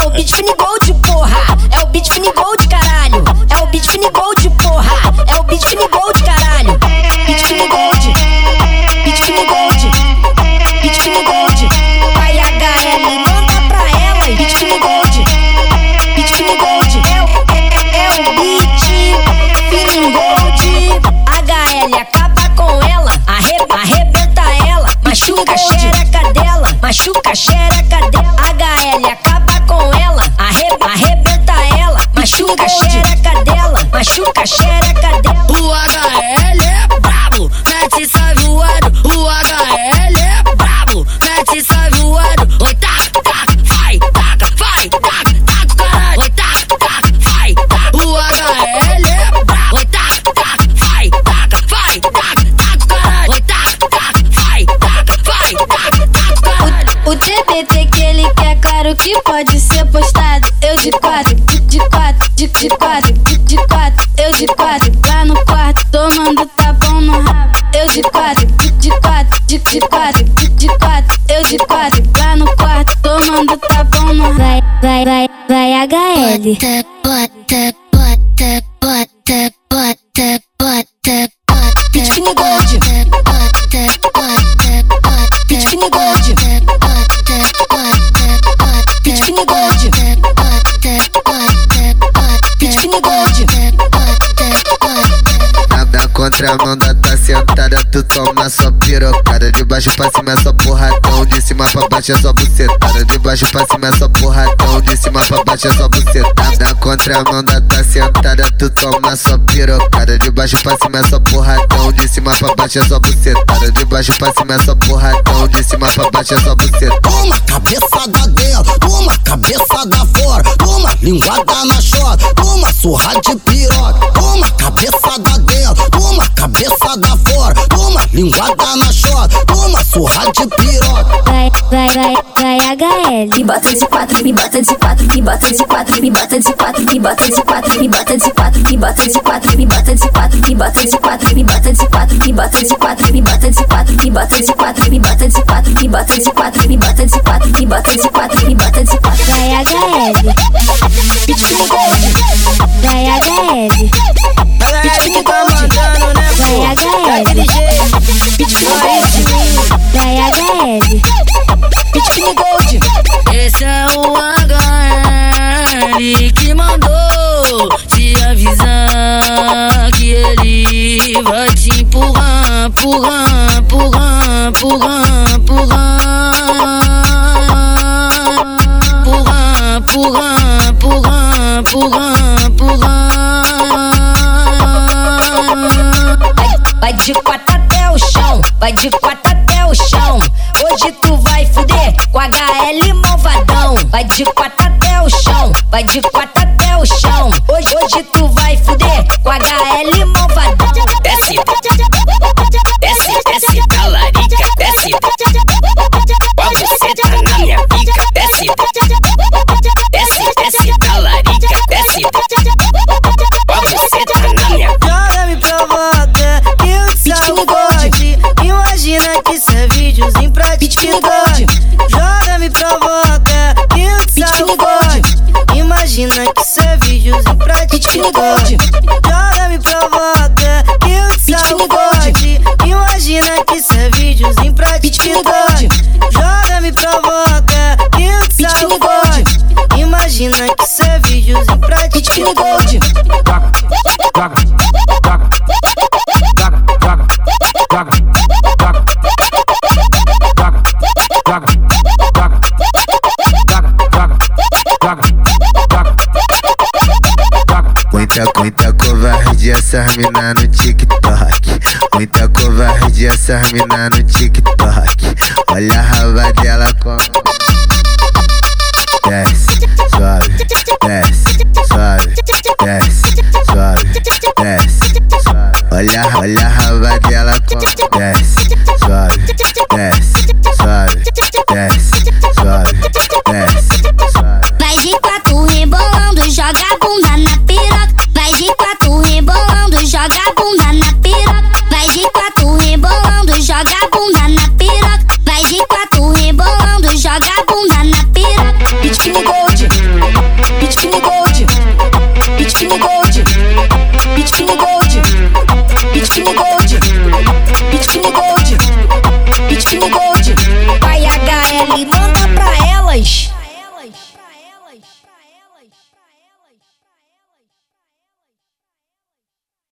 É o beat fini gold, porra. É o beat fini gold, caralho. É o beat fini gold, porra. É o beat fini gold, Machuca a xereca dela. O HL é brabo, mete sai voando. O HL é brabo, mete sai voando. Oi, taca, taca, vai, taca, vai, taca, taca o caralho. Oi, taca, taca, vai, taca. O HL é brabo. Oi, taca, taca, vai, taca, vai, taca, taca o caralho. Oi, taca, taca, vai, taca, vai, taca, taca o caralho. O TBT que ele quer, claro que pode ser postado. Vai, vai, vai, vai bota, bota, bota, bota, na contramanda tá sentada, tu toma só pirocada. De baixo pra cima é só porradão, de cima pra baixo é só bucetada. De baixo pra cima é só porradão, de cima pra baixo é só bucetada. Na contramanda tá sentada, tu toma só pirocada. De baixo pra cima é só porradão, de cima pra baixo é só bucetada. De baixo pra cima é só porradão, de cima pra baixo é só bucetada. Toma cabeçada dentro, toma cabeçada fora, toma linguada na chota, toma surra de piroca, toma cabeçada dentro, cabeçada fora, toma linguada na chota, toma surra de piroca. Vai, vai, vai, vai HL. Me bota de quatro, me bota de quatro, me bota de quatro, me bota de quatro, me bota de quatro, me bota de quatro, me bota de quatro, me bota de quatro, me bota de quatro, me bota de quatro, me bota de quatro, me bota de quatro, me bota de quatro, me bota de quatro, me bota de quatro, me bota de quatro, me bota de quatro, me bota de quatro. Vai HL. Fini gold. HL. Beat fini gold. Esse é o HL que mandou te avisar que ele vai te empurrar, empurrar, empurrar, empurrar, empurrar, de quatro até o chão, vai de quatro até o chão. Hoje tu vai fuder com HL malvadão. Vai de quatro até o chão, vai de quatro até o chão. tem que ser vídeos em pra de ligar. Joga me provada, que o saudade. Imagina que ser vídeos em pra de ligar. Joga me provada, que o saudade. Imagina que ser vídeos em pra de ligar. Joga, joga. Muita covardia essas mina no TikTok. Muita covardia essas mina no TikTok. Olha a raba dela como. joga bunda na piroca, vai de quatro rebolando, joga bunda na piroca, vai de quatro rebolando, joga bunda na piroca. Pitbull Gold, Pitbull Gold, Pitbull Gold, Pitbull Gold, Pitbull Gold, Pitbull Gold, Pitbull Gold. Vai HL, manda pra elas.